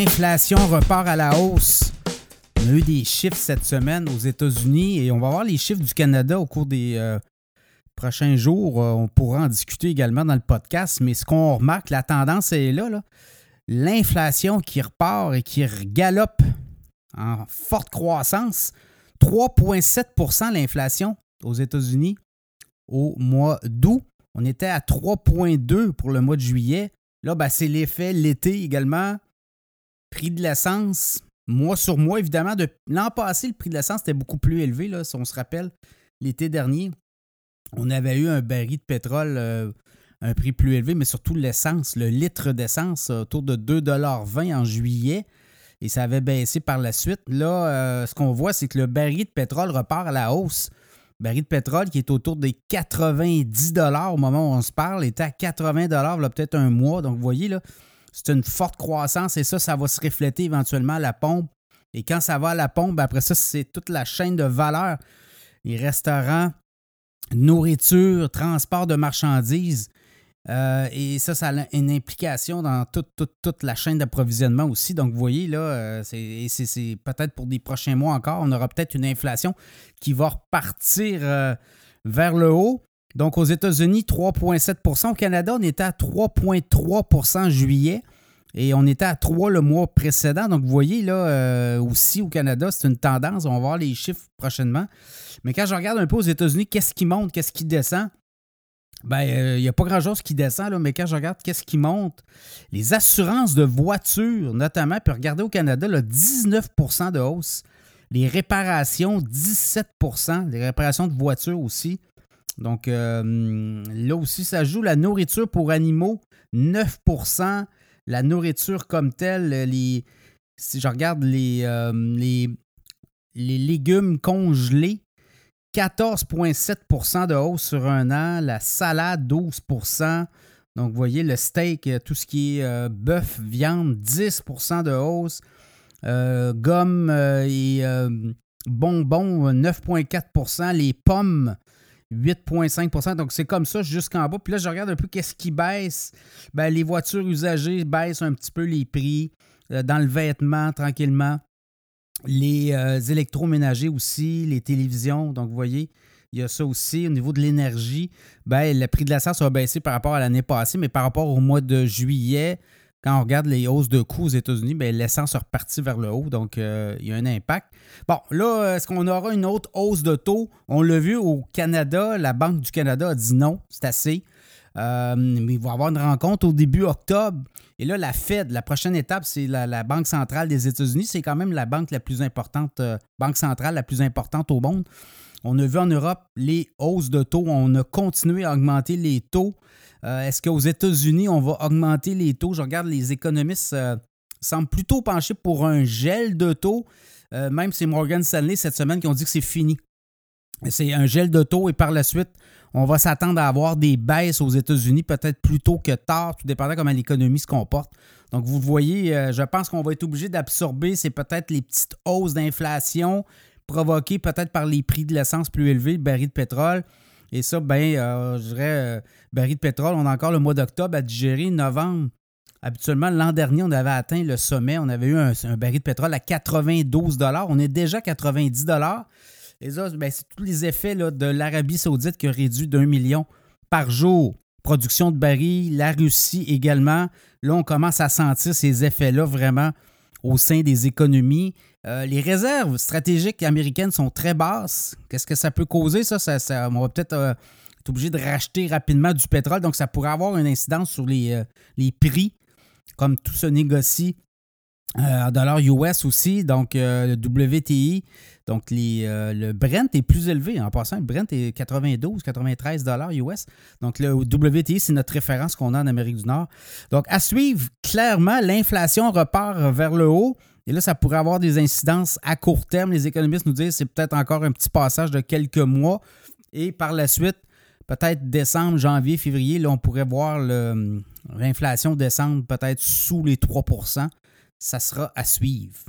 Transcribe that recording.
L'inflation repart à la hausse. On a eu des chiffres cette semaine aux États-Unis et on va voir les chiffres du Canada au cours des euh, prochains jours. Euh, on pourra en discuter également dans le podcast, mais ce qu'on remarque, la tendance est là. là. L'inflation qui repart et qui galope en forte croissance. 3,7% l'inflation aux États-Unis au mois d'août. On était à 3,2 pour le mois de juillet. Là, ben, c'est l'effet l'été également. Prix de l'essence, mois sur mois, évidemment. De... L'an passé, le prix de l'essence était beaucoup plus élevé, là, si on se rappelle. L'été dernier, on avait eu un baril de pétrole, euh, un prix plus élevé, mais surtout l'essence, le litre d'essence, autour de 2,20 en juillet. Et ça avait baissé par la suite. Là, euh, ce qu'on voit, c'est que le baril de pétrole repart à la hausse baril de pétrole qui est autour des 90 dollars au moment où on se parle, était à 80 dollars il y a peut-être un mois. Donc, vous voyez, là, c'est une forte croissance et ça, ça va se refléter éventuellement à la pompe. Et quand ça va à la pompe, ben, après ça, c'est toute la chaîne de valeur. Les restaurants, nourriture, transport de marchandises. Euh, et ça, ça a une implication dans toute, la chaîne d'approvisionnement aussi. Donc, vous voyez, là, euh, c'est peut-être pour des prochains mois encore, on aura peut-être une inflation qui va repartir euh, vers le haut. Donc, aux États-Unis, 3,7% Au Canada, on était à 3,3 en juillet. Et on était à 3% le mois précédent. Donc, vous voyez, là, aussi au Canada, c'est une tendance. On va voir les chiffres prochainement. Mais quand je regarde un peu aux États-Unis, qu'est-ce qui monte, qu'est-ce qui descend? Ben, il euh, n'y a pas grand-chose qui descend, là, mais quand je regarde qu'est-ce qui monte, les assurances de voitures, notamment, puis regardez au Canada, là, 19% de hausse. Les réparations, 17% Les réparations de voitures aussi. Donc, euh, là aussi, ça joue. La nourriture pour animaux, 9% La nourriture comme telle, les, si je regarde les, euh, légumes congelés, 14,7% de hausse sur un an. La salade, 12% Donc, vous voyez, le steak, euh, tout ce qui est euh, bœuf, viande, 10% de hausse. Euh, gomme et bonbons, 9,4% Les pommes, 8,5% Donc, c'est comme ça jusqu'en bas. Puis là, je regarde un peu qu'est-ce qui baisse. Ben, les voitures usagées baissent un petit peu les prix. dans le vêtement, tranquillement les euh, électroménagers aussi, les télévisions. Donc, vous voyez, il y a ça aussi. Au niveau de l'énergie, ben, le prix de l'essence a baissé par rapport à l'année passée, mais par rapport au mois de juillet, quand on regarde les hausses de coûts aux États-Unis, ben, l'essence est repartie vers le haut, donc euh, il y a un impact. Bon, là, est-ce qu'on aura une autre hausse de taux? On l'a vu au Canada, la Banque du Canada a dit non, c'est assez. Euh, mais il va y avoir une rencontre au début octobre. Et là, la Fed, la prochaine étape, c'est la, Banque centrale des États-Unis. C'est quand même la banque la plus importante, euh, banque centrale la plus importante au monde. On a vu en Europe les hausses de taux. On a continué à augmenter les taux. Euh, est-ce qu'aux États-Unis, on va augmenter les taux? Je regarde, les économistes semblent plutôt pencher pour un gel de taux. même c'est Morgan Stanley cette semaine qui ont dit que c'est fini. C'est un gel de taux et par la suite, on va s'attendre à avoir des baisses aux États-Unis peut-être plus tôt que tard, tout dépendant comment l'économie se comporte. Donc, vous voyez, euh, je pense qu'on va être obligé d'absorber, c'est peut-être les petites hausses d'inflation provoquées peut-être par les prix de l'essence plus élevés, le baril de pétrole. Et ça, ben, euh, je dirais, euh, baril de pétrole, on a encore le mois d'octobre à digérer, novembre. Habituellement, l'an dernier, on avait atteint le sommet. On avait eu un, un baril de pétrole à 92 On est déjà à 90 et ça, ben, c'est tous les effets de l'Arabie saoudite qui a réduit d'un million par jour. Production de barils, la Russie également. Là, on commence à sentir ces effets-là vraiment au sein des économies. Euh, les réserves stratégiques américaines sont très basses. Qu'est-ce que ça peut causer, ça? on va peut-être euh, être obligé de racheter rapidement du pétrole, donc ça pourrait avoir une incidence sur les, euh, prix, comme tout se négocie en dollars US aussi, donc le WTI. Donc, euh, le Brent est plus élevé. En passant, le Brent est 92, 93 dollars US. Donc, le WTI, c'est notre référence qu'on a en Amérique du Nord. Donc, à suivre, clairement, l'inflation repart vers le haut. Et là, ça pourrait avoir des incidences à court terme. Les économistes nous disent que c'est peut-être encore un petit passage de quelques mois. Et par la suite, peut-être décembre, janvier, février, là, on pourrait voir l'inflation descendre peut-être sous les 3 Ça sera à suivre.